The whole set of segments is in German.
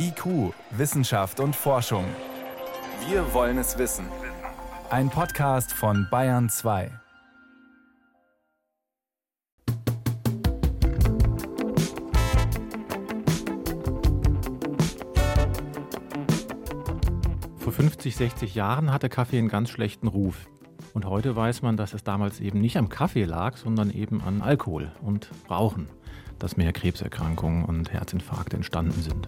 IQ, Wissenschaft und Forschung. Wir wollen es wissen. Ein Podcast von Bayern 2. Vor 50, 60 Jahren hatte Kaffee einen ganz schlechten Ruf. Und heute weiß man, dass es damals eben nicht am Kaffee lag, sondern eben an Alkohol und Rauchen, dass mehr Krebserkrankungen und Herzinfarkte entstanden sind.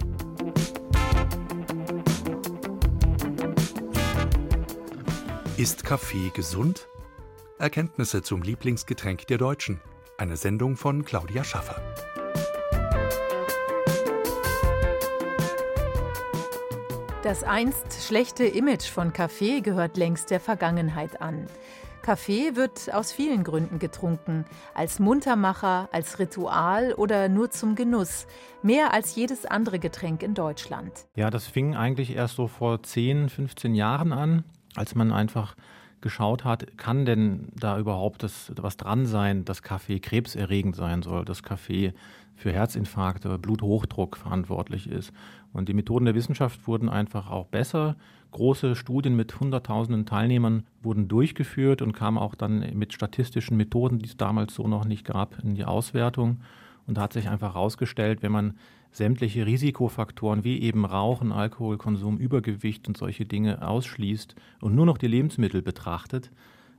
Ist Kaffee gesund? Erkenntnisse zum Lieblingsgetränk der Deutschen. Eine Sendung von Claudia Schaffer. Das einst schlechte Image von Kaffee gehört längst der Vergangenheit an. Kaffee wird aus vielen Gründen getrunken, als Muntermacher, als Ritual oder nur zum Genuss, mehr als jedes andere Getränk in Deutschland. Ja, das fing eigentlich erst so vor 10, 15 Jahren an als man einfach geschaut hat, kann denn da überhaupt das, was dran sein, dass Kaffee krebserregend sein soll, dass Kaffee für Herzinfarkte, Bluthochdruck verantwortlich ist. Und die Methoden der Wissenschaft wurden einfach auch besser. Große Studien mit Hunderttausenden Teilnehmern wurden durchgeführt und kamen auch dann mit statistischen Methoden, die es damals so noch nicht gab, in die Auswertung. Und da hat sich einfach herausgestellt, wenn man sämtliche Risikofaktoren wie eben Rauchen, Alkoholkonsum, Übergewicht und solche Dinge ausschließt und nur noch die Lebensmittel betrachtet,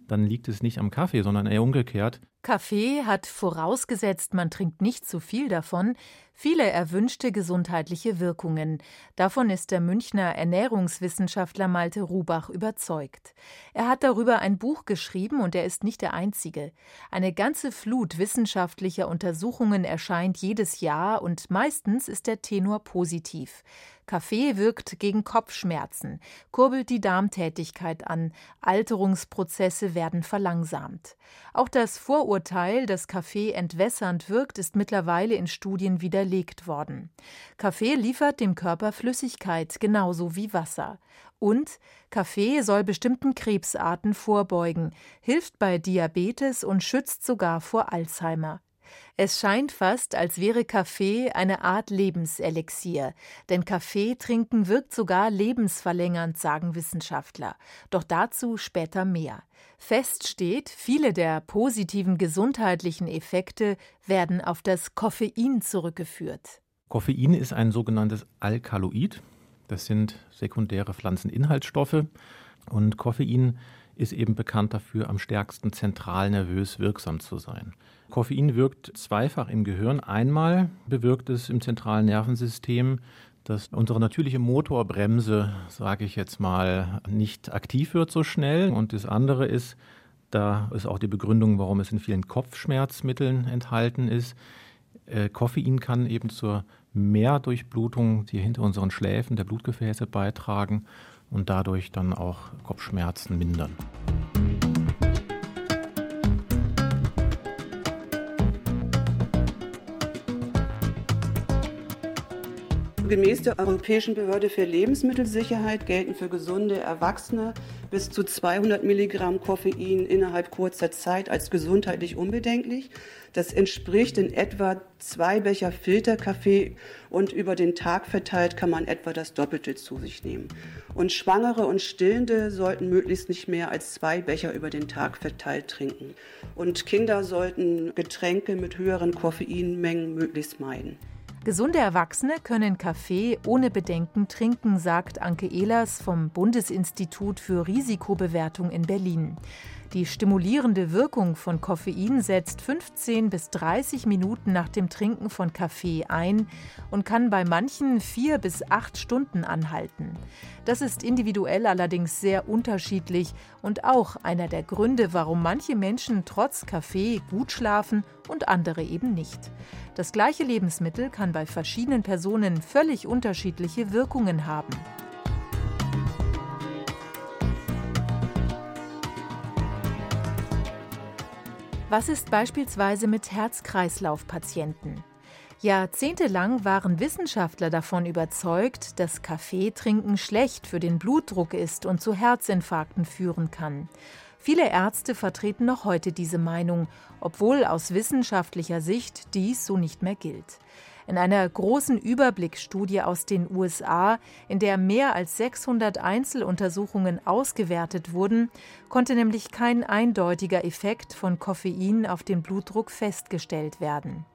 dann liegt es nicht am Kaffee, sondern eher umgekehrt. Kaffee hat vorausgesetzt, man trinkt nicht zu viel davon, viele erwünschte gesundheitliche Wirkungen. Davon ist der Münchner Ernährungswissenschaftler Malte Rubach überzeugt. Er hat darüber ein Buch geschrieben und er ist nicht der Einzige. Eine ganze Flut wissenschaftlicher Untersuchungen erscheint jedes Jahr und meistens ist der Tenor positiv. Kaffee wirkt gegen Kopfschmerzen, kurbelt die Darmtätigkeit an, Alterungsprozesse werden verlangsamt. Auch das Vorurteil, dass Kaffee entwässernd wirkt, ist mittlerweile in Studien widerlegt worden. Kaffee liefert dem Körper Flüssigkeit genauso wie Wasser. Und Kaffee soll bestimmten Krebsarten vorbeugen, hilft bei Diabetes und schützt sogar vor Alzheimer. Es scheint fast, als wäre Kaffee eine Art Lebenselixier, denn Kaffee trinken wirkt sogar lebensverlängernd, sagen Wissenschaftler. Doch dazu später mehr. Fest steht, viele der positiven gesundheitlichen Effekte werden auf das Koffein zurückgeführt. Koffein ist ein sogenanntes Alkaloid. Das sind sekundäre Pflanzeninhaltsstoffe. Und Koffein ist eben bekannt dafür, am stärksten zentral nervös wirksam zu sein. Koffein wirkt zweifach im Gehirn. Einmal bewirkt es im zentralen Nervensystem, dass unsere natürliche Motorbremse, sage ich jetzt mal, nicht aktiv wird so schnell. Und das andere ist, da ist auch die Begründung, warum es in vielen Kopfschmerzmitteln enthalten ist. Äh, Koffein kann eben zur Mehrdurchblutung, die hinter unseren Schläfen der Blutgefäße beitragen und dadurch dann auch Kopfschmerzen mindern. Gemäß der Europäischen Behörde für Lebensmittelsicherheit gelten für gesunde Erwachsene bis zu 200 Milligramm Koffein innerhalb kurzer Zeit als gesundheitlich unbedenklich. Das entspricht in etwa zwei Becher Filterkaffee und über den Tag verteilt kann man etwa das Doppelte zu sich nehmen. Und Schwangere und Stillende sollten möglichst nicht mehr als zwei Becher über den Tag verteilt trinken. Und Kinder sollten Getränke mit höheren Koffeinmengen möglichst meiden. Gesunde Erwachsene können Kaffee ohne Bedenken trinken, sagt Anke Ehlers vom Bundesinstitut für Risikobewertung in Berlin. Die stimulierende Wirkung von Koffein setzt 15 bis 30 Minuten nach dem Trinken von Kaffee ein und kann bei manchen vier bis acht Stunden anhalten. Das ist individuell allerdings sehr unterschiedlich und auch einer der Gründe, warum manche Menschen trotz Kaffee gut schlafen und andere eben nicht. Das gleiche Lebensmittel kann bei verschiedenen Personen völlig unterschiedliche Wirkungen haben. Was ist beispielsweise mit Herz-Kreislauf-Patienten? Jahrzehntelang waren Wissenschaftler davon überzeugt, dass Kaffeetrinken schlecht für den Blutdruck ist und zu Herzinfarkten führen kann. Viele Ärzte vertreten noch heute diese Meinung, obwohl aus wissenschaftlicher Sicht dies so nicht mehr gilt. In einer großen Überblicksstudie aus den USA, in der mehr als 600 Einzeluntersuchungen ausgewertet wurden, konnte nämlich kein eindeutiger Effekt von Koffein auf den Blutdruck festgestellt werden.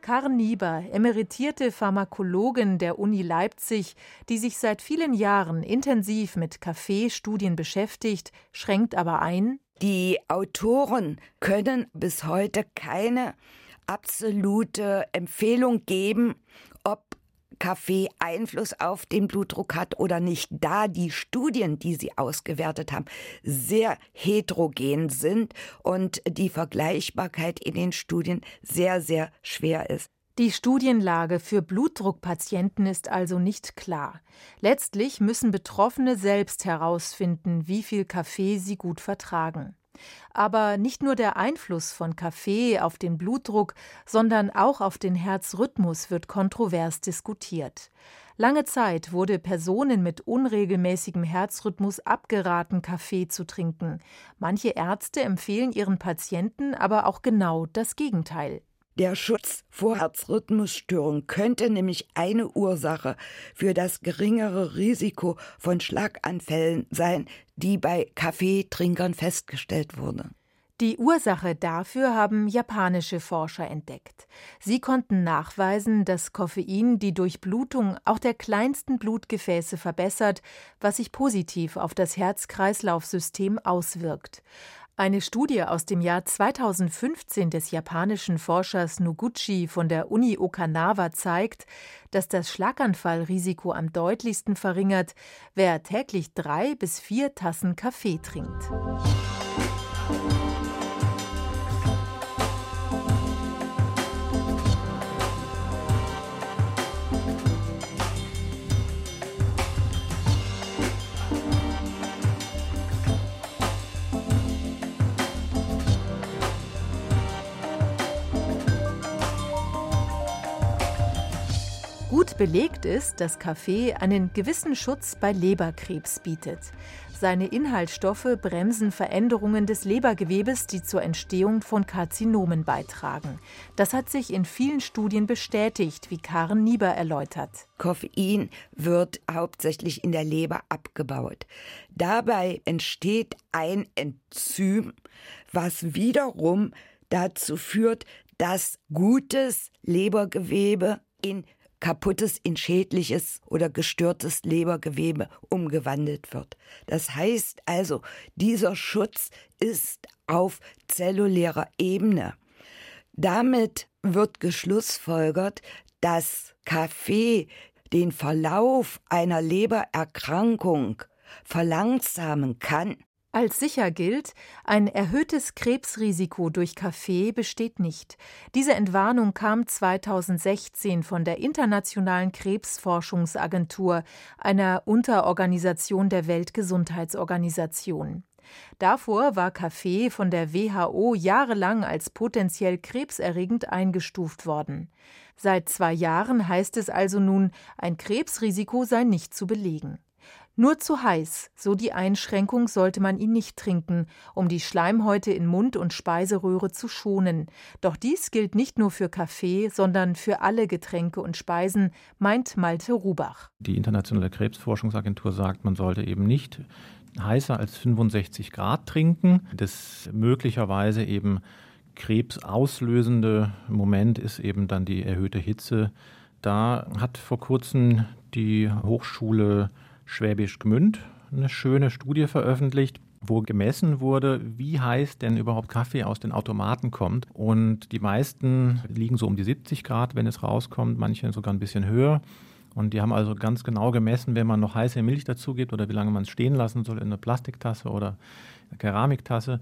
Karen Nieber, emeritierte Pharmakologin der Uni Leipzig, die sich seit vielen Jahren intensiv mit Kaffeestudien beschäftigt, schränkt aber ein, die Autoren können bis heute keine absolute Empfehlung geben, ob Kaffee Einfluss auf den Blutdruck hat oder nicht, da die Studien, die sie ausgewertet haben, sehr heterogen sind und die Vergleichbarkeit in den Studien sehr, sehr schwer ist. Die Studienlage für Blutdruckpatienten ist also nicht klar. Letztlich müssen Betroffene selbst herausfinden, wie viel Kaffee sie gut vertragen. Aber nicht nur der Einfluss von Kaffee auf den Blutdruck, sondern auch auf den Herzrhythmus wird kontrovers diskutiert. Lange Zeit wurde Personen mit unregelmäßigem Herzrhythmus abgeraten, Kaffee zu trinken. Manche Ärzte empfehlen ihren Patienten aber auch genau das Gegenteil. Der Schutz vor Herzrhythmusstörungen könnte nämlich eine Ursache für das geringere Risiko von Schlaganfällen sein, die bei Kaffeetrinkern festgestellt wurde. Die Ursache dafür haben japanische Forscher entdeckt. Sie konnten nachweisen, dass Koffein die Durchblutung auch der kleinsten Blutgefäße verbessert, was sich positiv auf das Herz-Kreislauf-System auswirkt. Eine Studie aus dem Jahr 2015 des japanischen Forschers Noguchi von der Uni Okinawa zeigt, dass das Schlaganfallrisiko am deutlichsten verringert, wer täglich drei bis vier Tassen Kaffee trinkt. Belegt ist, dass Kaffee einen gewissen Schutz bei Leberkrebs bietet. Seine Inhaltsstoffe bremsen Veränderungen des Lebergewebes, die zur Entstehung von Karzinomen beitragen. Das hat sich in vielen Studien bestätigt, wie Karen Nieber erläutert. Koffein wird hauptsächlich in der Leber abgebaut. Dabei entsteht ein Enzym, was wiederum dazu führt, dass gutes Lebergewebe in kaputtes in schädliches oder gestörtes Lebergewebe umgewandelt wird. Das heißt also, dieser Schutz ist auf zellulärer Ebene. Damit wird geschlussfolgert, dass Kaffee den Verlauf einer Lebererkrankung verlangsamen kann als sicher gilt, ein erhöhtes Krebsrisiko durch Kaffee besteht nicht. Diese Entwarnung kam 2016 von der Internationalen Krebsforschungsagentur, einer Unterorganisation der Weltgesundheitsorganisation. Davor war Kaffee von der WHO jahrelang als potenziell krebserregend eingestuft worden. Seit zwei Jahren heißt es also nun, ein Krebsrisiko sei nicht zu belegen. Nur zu heiß, so die Einschränkung, sollte man ihn nicht trinken, um die Schleimhäute in Mund und Speiseröhre zu schonen. Doch dies gilt nicht nur für Kaffee, sondern für alle Getränke und Speisen, meint Malte Rubach. Die Internationale Krebsforschungsagentur sagt, man sollte eben nicht heißer als 65 Grad trinken. Das möglicherweise eben krebsauslösende Moment ist eben dann die erhöhte Hitze. Da hat vor kurzem die Hochschule Schwäbisch Gmünd eine schöne Studie veröffentlicht, wo gemessen wurde, wie heiß denn überhaupt Kaffee aus den Automaten kommt. Und die meisten liegen so um die 70 Grad, wenn es rauskommt, manche sogar ein bisschen höher. Und die haben also ganz genau gemessen, wenn man noch heiße Milch dazu gibt oder wie lange man es stehen lassen soll in einer Plastiktasse oder einer Keramiktasse.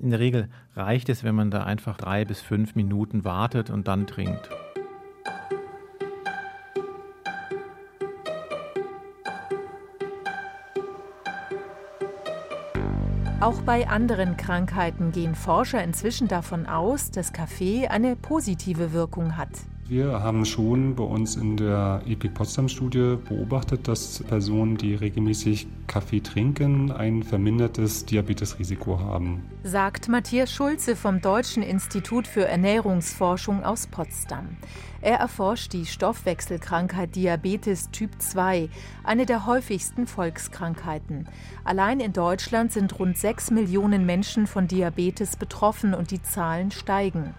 In der Regel reicht es, wenn man da einfach drei bis fünf Minuten wartet und dann trinkt. Auch bei anderen Krankheiten gehen Forscher inzwischen davon aus, dass Kaffee eine positive Wirkung hat. Wir haben schon bei uns in der EPIC Potsdam-Studie beobachtet, dass Personen, die regelmäßig Kaffee trinken, ein vermindertes Diabetesrisiko haben. Sagt Matthias Schulze vom Deutschen Institut für Ernährungsforschung aus Potsdam. Er erforscht die Stoffwechselkrankheit Diabetes Typ 2, eine der häufigsten Volkskrankheiten. Allein in Deutschland sind rund 6 Millionen Menschen von Diabetes betroffen und die Zahlen steigen.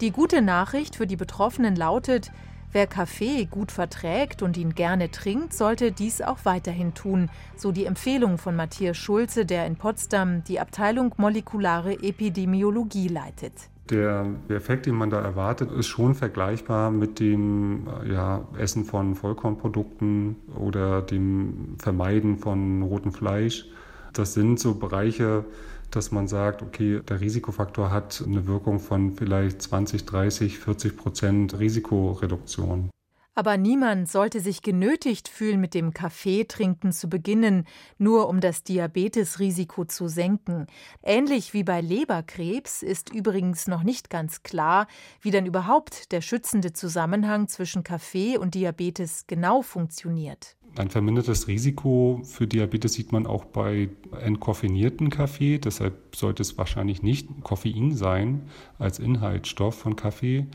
Die gute Nachricht für die Betroffenen lautet, wer Kaffee gut verträgt und ihn gerne trinkt, sollte dies auch weiterhin tun, so die Empfehlung von Matthias Schulze, der in Potsdam die Abteilung molekulare Epidemiologie leitet. Der Effekt, den man da erwartet, ist schon vergleichbar mit dem ja, Essen von Vollkornprodukten oder dem Vermeiden von rotem Fleisch. Das sind so Bereiche, dass man sagt, okay, der Risikofaktor hat eine Wirkung von vielleicht 20, 30, 40 Prozent Risikoreduktion. Aber niemand sollte sich genötigt fühlen, mit dem Kaffeetrinken zu beginnen, nur um das Diabetesrisiko zu senken. Ähnlich wie bei Leberkrebs ist übrigens noch nicht ganz klar, wie dann überhaupt der schützende Zusammenhang zwischen Kaffee und Diabetes genau funktioniert. Ein vermindertes Risiko für Diabetes sieht man auch bei entkoffinierten Kaffee. Deshalb sollte es wahrscheinlich nicht Koffein sein als Inhaltsstoff von Kaffee.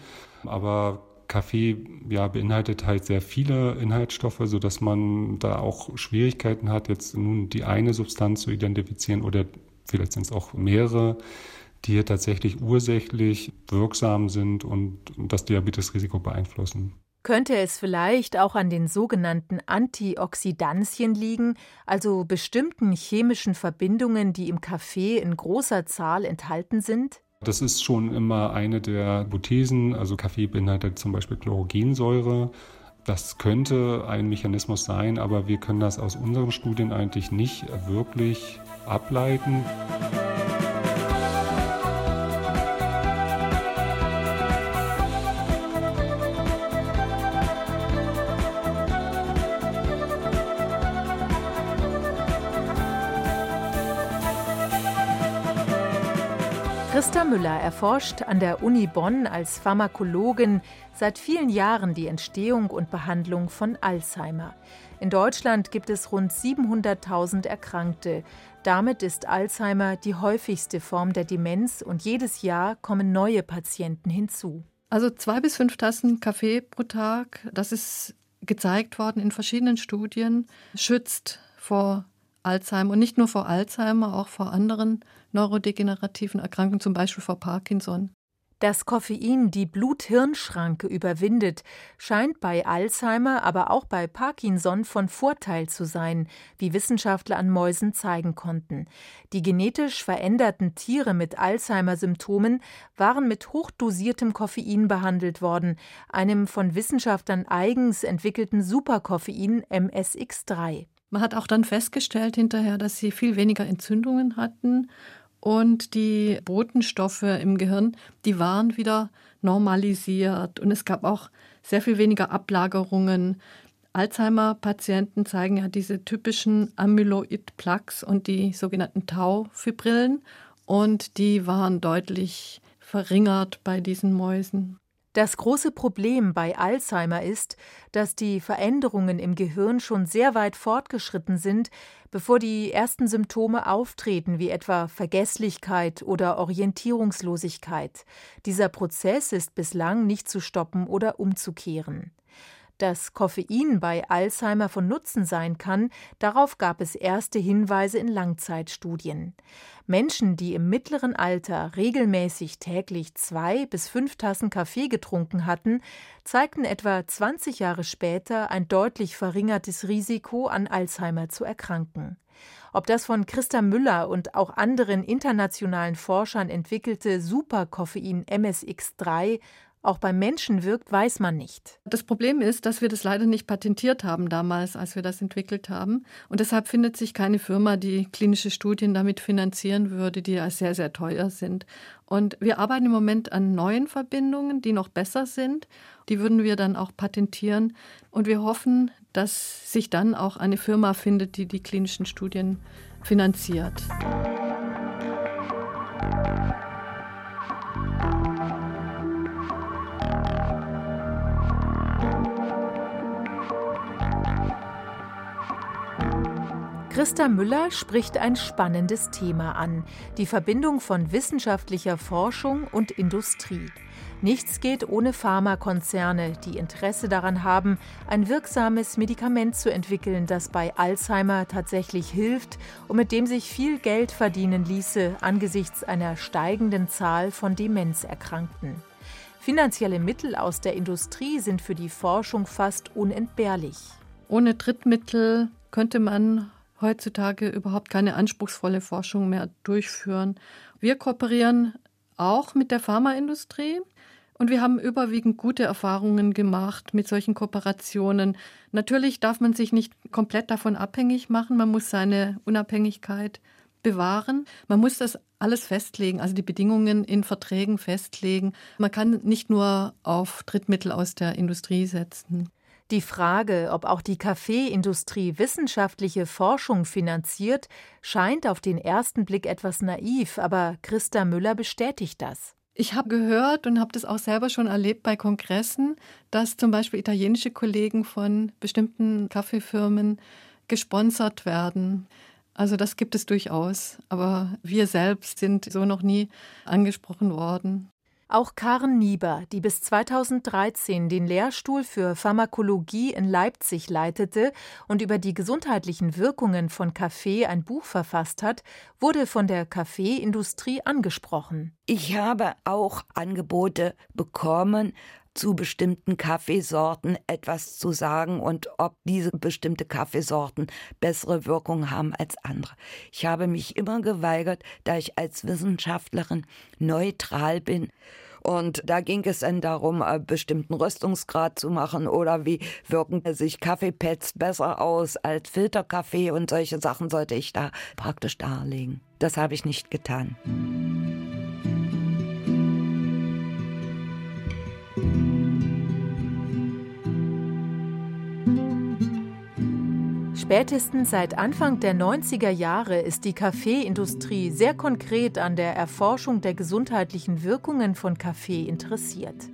Aber Kaffee ja, beinhaltet halt sehr viele Inhaltsstoffe, sodass man da auch Schwierigkeiten hat, jetzt nun die eine Substanz zu identifizieren oder vielleicht sind es auch mehrere, die hier tatsächlich ursächlich wirksam sind und das Diabetesrisiko beeinflussen. Könnte es vielleicht auch an den sogenannten Antioxidantien liegen, also bestimmten chemischen Verbindungen, die im Kaffee in großer Zahl enthalten sind? Das ist schon immer eine der Hypothesen. Also Kaffee beinhaltet zum Beispiel Chlorogensäure. Das könnte ein Mechanismus sein, aber wir können das aus unseren Studien eigentlich nicht wirklich ableiten. Christa Müller erforscht an der Uni Bonn als Pharmakologin seit vielen Jahren die Entstehung und Behandlung von Alzheimer. In Deutschland gibt es rund 700.000 Erkrankte. Damit ist Alzheimer die häufigste Form der Demenz und jedes Jahr kommen neue Patienten hinzu. Also zwei bis fünf Tassen Kaffee pro Tag, das ist gezeigt worden in verschiedenen Studien, schützt vor Alzheimer und nicht nur vor Alzheimer, auch vor anderen neurodegenerativen Erkrankungen, zum Beispiel vor Parkinson. Dass Koffein die Blut-Hirn-Schranke überwindet, scheint bei Alzheimer, aber auch bei Parkinson von Vorteil zu sein, wie Wissenschaftler an Mäusen zeigen konnten. Die genetisch veränderten Tiere mit Alzheimer-Symptomen waren mit hochdosiertem Koffein behandelt worden, einem von Wissenschaftlern eigens entwickelten Superkoffein MSX3. Man hat auch dann festgestellt hinterher, dass sie viel weniger Entzündungen hatten und die Botenstoffe im Gehirn, die waren wieder normalisiert und es gab auch sehr viel weniger Ablagerungen. Alzheimer-Patienten zeigen ja diese typischen Amyloid-Plaques und die sogenannten Tau-Fibrillen und die waren deutlich verringert bei diesen Mäusen. Das große Problem bei Alzheimer ist, dass die Veränderungen im Gehirn schon sehr weit fortgeschritten sind, bevor die ersten Symptome auftreten, wie etwa Vergesslichkeit oder Orientierungslosigkeit. Dieser Prozess ist bislang nicht zu stoppen oder umzukehren. Dass Koffein bei Alzheimer von Nutzen sein kann, darauf gab es erste Hinweise in Langzeitstudien. Menschen, die im mittleren Alter regelmäßig täglich zwei bis fünf Tassen Kaffee getrunken hatten, zeigten etwa 20 Jahre später ein deutlich verringertes Risiko, an Alzheimer zu erkranken. Ob das von Christa Müller und auch anderen internationalen Forschern entwickelte Superkoffein MSX3 auch beim Menschen wirkt, weiß man nicht. Das Problem ist, dass wir das leider nicht patentiert haben damals, als wir das entwickelt haben. Und deshalb findet sich keine Firma, die klinische Studien damit finanzieren würde, die ja sehr, sehr teuer sind. Und wir arbeiten im Moment an neuen Verbindungen, die noch besser sind. Die würden wir dann auch patentieren. Und wir hoffen, dass sich dann auch eine Firma findet, die die klinischen Studien finanziert. Christa Müller spricht ein spannendes Thema an, die Verbindung von wissenschaftlicher Forschung und Industrie. Nichts geht ohne Pharmakonzerne, die Interesse daran haben, ein wirksames Medikament zu entwickeln, das bei Alzheimer tatsächlich hilft und mit dem sich viel Geld verdienen ließe angesichts einer steigenden Zahl von Demenzerkrankten. Finanzielle Mittel aus der Industrie sind für die Forschung fast unentbehrlich. Ohne Drittmittel könnte man heutzutage überhaupt keine anspruchsvolle Forschung mehr durchführen. Wir kooperieren auch mit der Pharmaindustrie. Und wir haben überwiegend gute Erfahrungen gemacht mit solchen Kooperationen. Natürlich darf man sich nicht komplett davon abhängig machen. Man muss seine Unabhängigkeit bewahren. Man muss das alles festlegen, also die Bedingungen in Verträgen festlegen. Man kann nicht nur auf Drittmittel aus der Industrie setzen. Die Frage, ob auch die Kaffeeindustrie wissenschaftliche Forschung finanziert, scheint auf den ersten Blick etwas naiv, aber Christa Müller bestätigt das. Ich habe gehört und habe das auch selber schon erlebt bei Kongressen, dass zum Beispiel italienische Kollegen von bestimmten Kaffeefirmen gesponsert werden. Also das gibt es durchaus, aber wir selbst sind so noch nie angesprochen worden. Auch Karen Nieber, die bis 2013 den Lehrstuhl für Pharmakologie in Leipzig leitete und über die gesundheitlichen Wirkungen von Kaffee ein Buch verfasst hat, wurde von der Kaffeeindustrie angesprochen. Ich habe auch Angebote bekommen, zu bestimmten Kaffeesorten etwas zu sagen und ob diese bestimmte Kaffeesorten bessere Wirkung haben als andere. Ich habe mich immer geweigert, da ich als Wissenschaftlerin neutral bin. Und da ging es dann darum, einen bestimmten Röstungsgrad zu machen oder wie wirken sich Kaffeepads besser aus als Filterkaffee und solche Sachen sollte ich da praktisch darlegen. Das habe ich nicht getan. Spätestens seit Anfang der 90er Jahre ist die Kaffeeindustrie sehr konkret an der Erforschung der gesundheitlichen Wirkungen von Kaffee interessiert.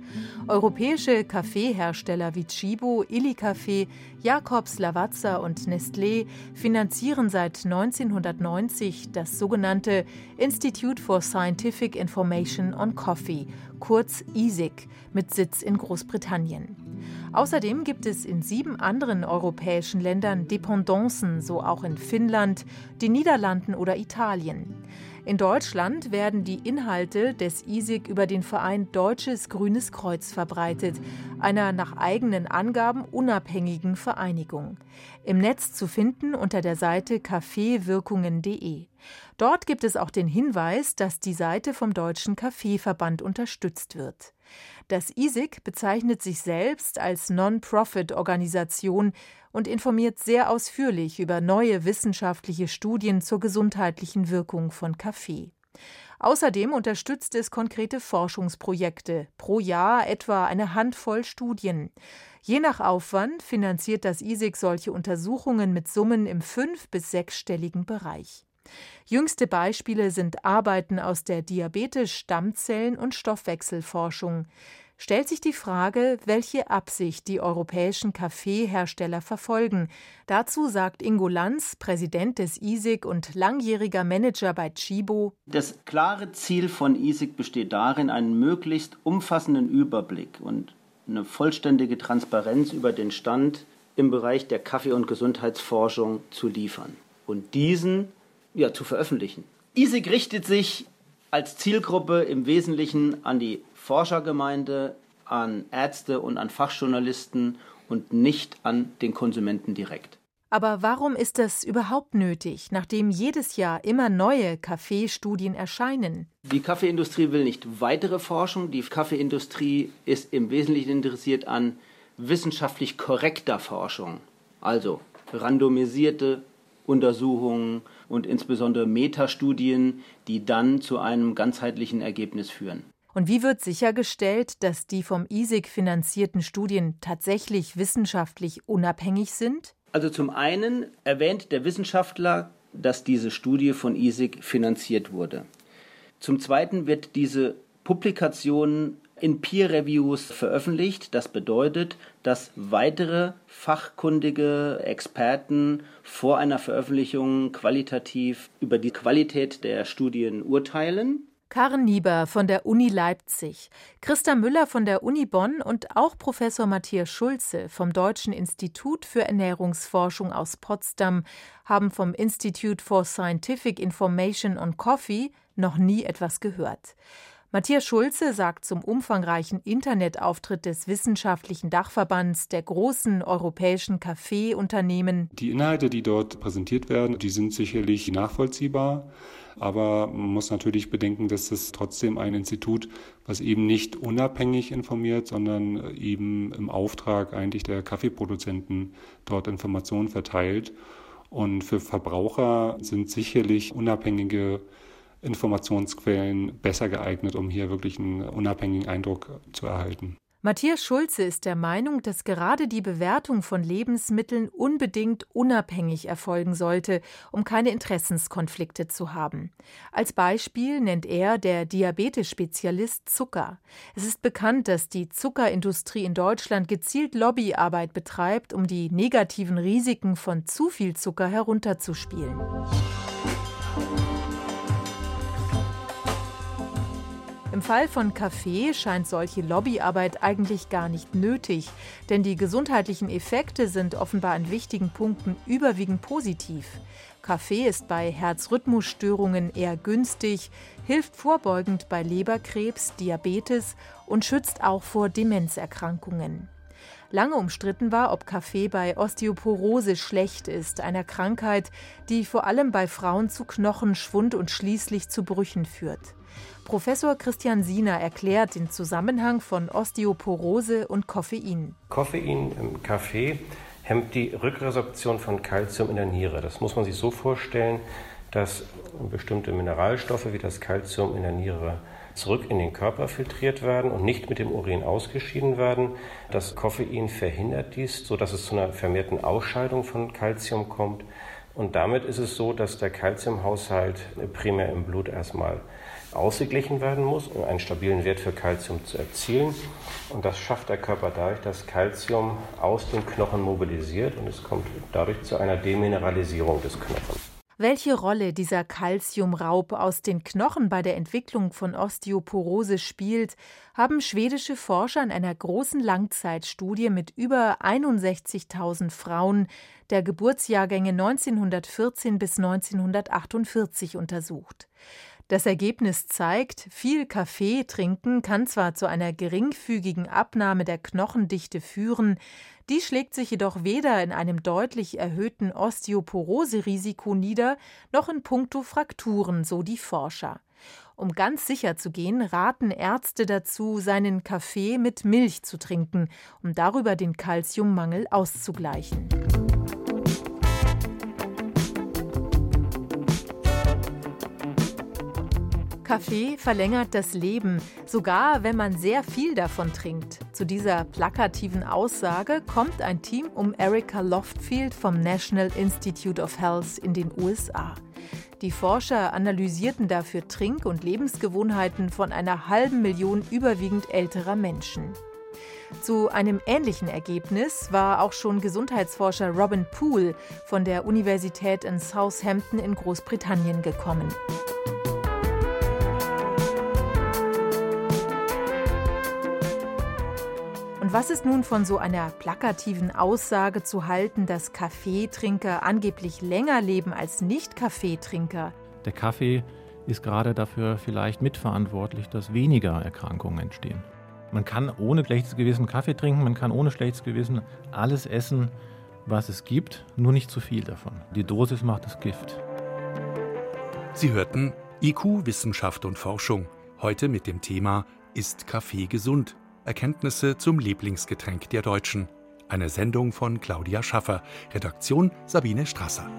Europäische Kaffeehersteller wie Chibo, Illy Kaffee, Jacobs, Lavazza und Nestlé finanzieren seit 1990 das sogenannte Institute for Scientific Information on Coffee, kurz ISIC, mit Sitz in Großbritannien. Außerdem gibt es in sieben anderen europäischen Ländern Dependancen, so auch in Finnland, den Niederlanden oder Italien. In Deutschland werden die Inhalte des ISIG über den Verein Deutsches Grünes Kreuz verbreitet, einer nach eigenen Angaben unabhängigen Vereinigung. Im Netz zu finden unter der Seite kaffeewirkungen.de. Dort gibt es auch den Hinweis, dass die Seite vom Deutschen Kaffeeverband unterstützt wird. Das ISIG bezeichnet sich selbst als Non-Profit-Organisation und informiert sehr ausführlich über neue wissenschaftliche Studien zur gesundheitlichen Wirkung von Kaffee. Außerdem unterstützt es konkrete Forschungsprojekte, pro Jahr etwa eine Handvoll Studien. Je nach Aufwand finanziert das ISIG solche Untersuchungen mit Summen im fünf- bis sechsstelligen Bereich. Jüngste Beispiele sind Arbeiten aus der Diabetes-, Stammzellen- und Stoffwechselforschung. Stellt sich die Frage, welche Absicht die europäischen Kaffeehersteller verfolgen. Dazu sagt Ingo Lanz, Präsident des ISIG und langjähriger Manager bei Chibo. Das klare Ziel von ISIG besteht darin, einen möglichst umfassenden Überblick und eine vollständige Transparenz über den Stand im Bereich der Kaffee- und Gesundheitsforschung zu liefern und diesen ja, zu veröffentlichen. ISIG richtet sich als Zielgruppe im Wesentlichen an die Forschergemeinde, an Ärzte und an Fachjournalisten und nicht an den Konsumenten direkt. Aber warum ist das überhaupt nötig, nachdem jedes Jahr immer neue Kaffeestudien erscheinen? Die Kaffeeindustrie will nicht weitere Forschung. Die Kaffeeindustrie ist im Wesentlichen interessiert an wissenschaftlich korrekter Forschung. Also randomisierte Untersuchungen und insbesondere Metastudien, die dann zu einem ganzheitlichen Ergebnis führen. Und wie wird sichergestellt, dass die vom ISIG finanzierten Studien tatsächlich wissenschaftlich unabhängig sind? Also zum einen erwähnt der Wissenschaftler, dass diese Studie von ISIG finanziert wurde. Zum zweiten wird diese Publikation in Peer Reviews veröffentlicht. Das bedeutet, dass weitere fachkundige Experten vor einer Veröffentlichung qualitativ über die Qualität der Studien urteilen. Karen Nieber von der Uni Leipzig, Christa Müller von der Uni Bonn und auch Professor Matthias Schulze vom Deutschen Institut für Ernährungsforschung aus Potsdam haben vom Institute for Scientific Information on Coffee noch nie etwas gehört. Matthias Schulze sagt zum umfangreichen Internetauftritt des wissenschaftlichen Dachverbands der großen europäischen Kaffeeunternehmen. Die Inhalte, die dort präsentiert werden, die sind sicherlich nachvollziehbar. Aber man muss natürlich bedenken, dass es trotzdem ein Institut, was eben nicht unabhängig informiert, sondern eben im Auftrag eigentlich der Kaffeeproduzenten dort Informationen verteilt. Und für Verbraucher sind sicherlich unabhängige Informationsquellen besser geeignet, um hier wirklich einen unabhängigen Eindruck zu erhalten. Matthias Schulze ist der Meinung, dass gerade die Bewertung von Lebensmitteln unbedingt unabhängig erfolgen sollte, um keine Interessenskonflikte zu haben. Als Beispiel nennt er der Diabetes-Spezialist Zucker. Es ist bekannt, dass die Zuckerindustrie in Deutschland gezielt Lobbyarbeit betreibt, um die negativen Risiken von zu viel Zucker herunterzuspielen. Im Fall von Kaffee scheint solche Lobbyarbeit eigentlich gar nicht nötig, denn die gesundheitlichen Effekte sind offenbar an wichtigen Punkten überwiegend positiv. Kaffee ist bei Herzrhythmusstörungen eher günstig, hilft vorbeugend bei Leberkrebs, Diabetes und schützt auch vor Demenzerkrankungen. Lange umstritten war, ob Kaffee bei Osteoporose schlecht ist, einer Krankheit, die vor allem bei Frauen zu Knochenschwund und schließlich zu Brüchen führt. Professor Christian Siener erklärt den Zusammenhang von Osteoporose und Koffein. Koffein im Kaffee hemmt die Rückresorption von Kalzium in der Niere. Das muss man sich so vorstellen, dass bestimmte Mineralstoffe wie das Kalzium in der Niere zurück in den Körper filtriert werden und nicht mit dem Urin ausgeschieden werden. Das Koffein verhindert dies, sodass es zu einer vermehrten Ausscheidung von Kalzium kommt. Und damit ist es so, dass der Kalziumhaushalt primär im Blut erstmal ausgeglichen werden muss, um einen stabilen Wert für Kalzium zu erzielen. Und das schafft der Körper dadurch, dass Kalzium aus dem Knochen mobilisiert und es kommt dadurch zu einer Demineralisierung des Knochens. Welche Rolle dieser Kalziumraub aus den Knochen bei der Entwicklung von Osteoporose spielt, haben schwedische Forscher in einer großen Langzeitstudie mit über 61.000 Frauen der Geburtsjahrgänge 1914 bis 1948 untersucht. Das Ergebnis zeigt, viel Kaffee trinken kann zwar zu einer geringfügigen Abnahme der Knochendichte führen, die schlägt sich jedoch weder in einem deutlich erhöhten Osteoporose-Risiko nieder, noch in puncto Frakturen, so die Forscher. Um ganz sicher zu gehen, raten Ärzte dazu, seinen Kaffee mit Milch zu trinken, um darüber den Kalziummangel auszugleichen. Kaffee verlängert das Leben, sogar wenn man sehr viel davon trinkt. Zu dieser plakativen Aussage kommt ein Team um Erica Loftfield vom National Institute of Health in den USA. Die Forscher analysierten dafür Trink- und Lebensgewohnheiten von einer halben Million überwiegend älterer Menschen. Zu einem ähnlichen Ergebnis war auch schon Gesundheitsforscher Robin Poole von der Universität in Southampton in Großbritannien gekommen. Und was ist nun von so einer plakativen Aussage zu halten, dass Kaffeetrinker angeblich länger leben als Nicht-Kaffeetrinker? Der Kaffee ist gerade dafür vielleicht mitverantwortlich, dass weniger Erkrankungen entstehen. Man kann ohne schlechtes Gewissen Kaffee trinken, man kann ohne schlechtes Gewissen alles essen, was es gibt, nur nicht zu viel davon. Die Dosis macht das Gift. Sie hörten IQ, Wissenschaft und Forschung. Heute mit dem Thema Ist Kaffee gesund? Erkenntnisse zum Lieblingsgetränk der Deutschen. Eine Sendung von Claudia Schaffer, Redaktion Sabine Strasser.